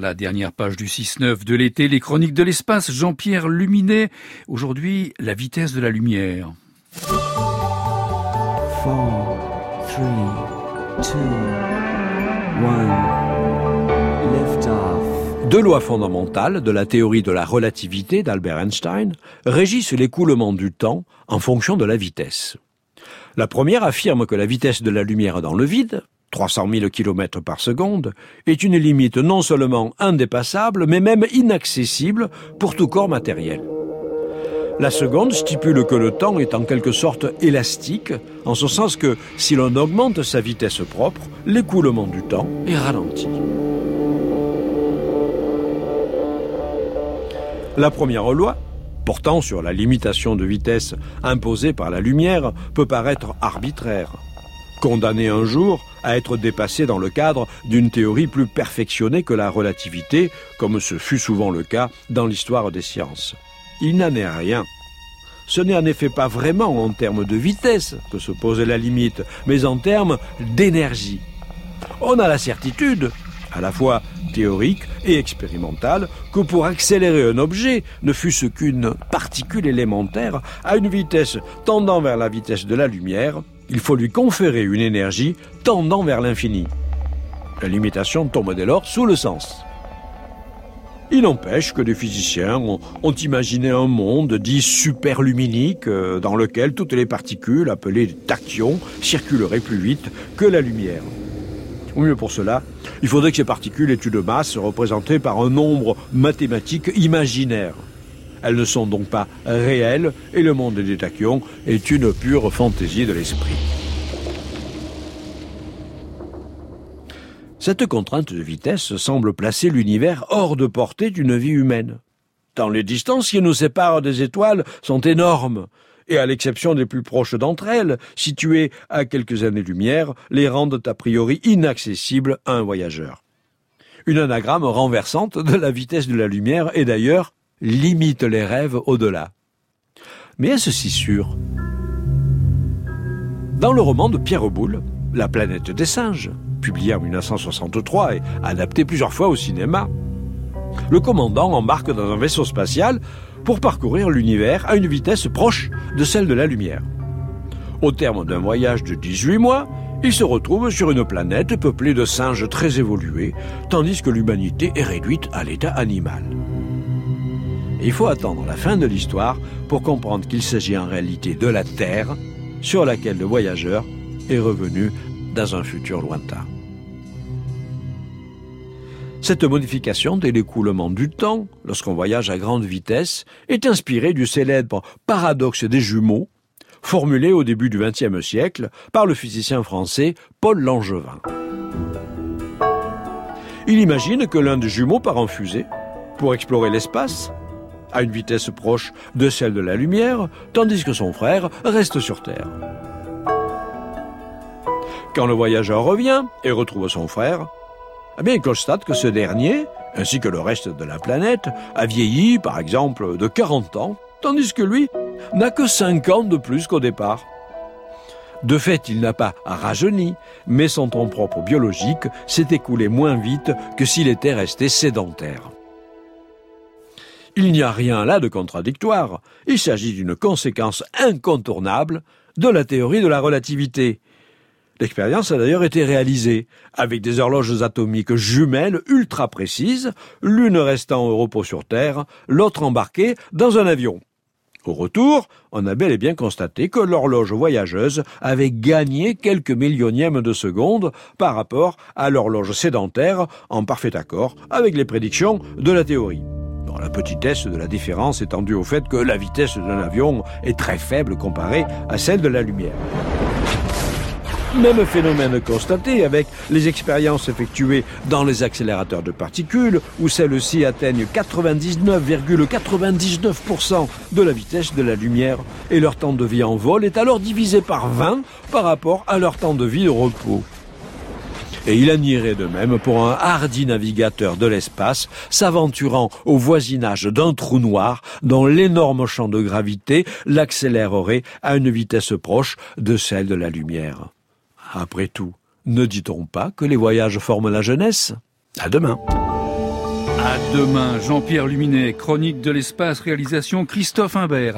La dernière page du 6-9 de l'été, les chroniques de l'espace, Jean-Pierre Luminet. Aujourd'hui, la vitesse de la lumière. Deux lois fondamentales de la théorie de la relativité d'Albert Einstein régissent l'écoulement du temps en fonction de la vitesse. La première affirme que la vitesse de la lumière dans le vide, 300 000 km par seconde, est une limite non seulement indépassable, mais même inaccessible pour tout corps matériel. La seconde stipule que le temps est en quelque sorte élastique, en ce sens que si l'on augmente sa vitesse propre, l'écoulement du temps est ralenti. La première loi, portant sur la limitation de vitesse imposée par la lumière, peut paraître arbitraire condamné un jour à être dépassé dans le cadre d'une théorie plus perfectionnée que la relativité, comme ce fut souvent le cas dans l'histoire des sciences. Il n'en est rien. Ce n'est en effet pas vraiment en termes de vitesse que se pose la limite, mais en termes d'énergie. On a la certitude, à la fois théorique et expérimentale, que pour accélérer un objet, ne fût-ce qu'une particule élémentaire, à une vitesse tendant vers la vitesse de la lumière, il faut lui conférer une énergie tendant vers l'infini. La limitation tombe dès lors sous le sens. Il n'empêche que des physiciens ont, imaginé un monde dit superluminique euh, dans lequel toutes les particules, appelées tachyons, circuleraient plus vite que la lumière. Au mieux pour cela, il faudrait que ces particules aient une masse représentée par un nombre mathématique imaginaire. Elles ne sont donc pas réelles et le monde des tachyons est une pure fantaisie de l'esprit. Cette contrainte de vitesse semble placer l'univers hors de portée d'une vie humaine. Tant les distances qui nous séparent des étoiles sont énormes, et à l'exception des plus proches d'entre elles, situées à quelques années-lumière, les rendent a priori inaccessibles à un voyageur. Une anagramme renversante de la vitesse de la lumière est d'ailleurs limite les rêves au-delà. Mais est-ce si sûr? Dans le roman de Pierre Boulle, La planète des singes, publié en 1963 et adapté plusieurs fois au cinéma, le commandant embarque dans un vaisseau spatial pour parcourir l'univers à une vitesse proche de celle de la lumière. Au terme d'un voyage de 18 mois, il se retrouve sur une planète peuplée de singes très évolués, tandis que l'humanité est réduite à l'état animal. Il faut attendre la fin de l'histoire pour comprendre qu'il s'agit en réalité de la Terre sur laquelle le voyageur est revenu dans un futur lointain. Cette modification de l'écoulement du temps, lorsqu'on voyage à grande vitesse, est inspirée du célèbre paradoxe des jumeaux, formulé au début du XXe siècle par le physicien français Paul Langevin. Il imagine que l'un des jumeaux part en fusée pour explorer l'espace à une vitesse proche de celle de la lumière, tandis que son frère reste sur Terre. Quand le voyageur revient et retrouve son frère, eh il constate que ce dernier, ainsi que le reste de la planète, a vieilli, par exemple, de 40 ans, tandis que lui n'a que 5 ans de plus qu'au départ. De fait, il n'a pas rajeuni, mais son temps propre biologique s'est écoulé moins vite que s'il était resté sédentaire. Il n'y a rien là de contradictoire. Il s'agit d'une conséquence incontournable de la théorie de la relativité. L'expérience a d'ailleurs été réalisée avec des horloges atomiques jumelles ultra précises, l'une restant au repos sur Terre, l'autre embarquée dans un avion. Au retour, on a bel et bien constaté que l'horloge voyageuse avait gagné quelques millionièmes de seconde par rapport à l'horloge sédentaire en parfait accord avec les prédictions de la théorie la petitesse de la différence étant due au fait que la vitesse d'un avion est très faible comparée à celle de la lumière. Même phénomène constaté avec les expériences effectuées dans les accélérateurs de particules, où celles-ci atteignent 99,99% de la vitesse de la lumière, et leur temps de vie en vol est alors divisé par 20 par rapport à leur temps de vie de repos. Et il en irait de même pour un hardi navigateur de l'espace s'aventurant au voisinage d'un trou noir dont l'énorme champ de gravité l'accélérerait à une vitesse proche de celle de la lumière. Après tout, ne dit-on pas que les voyages forment la jeunesse? À demain. À demain, Jean-Pierre Luminet, chronique de l'espace, réalisation Christophe Imbert.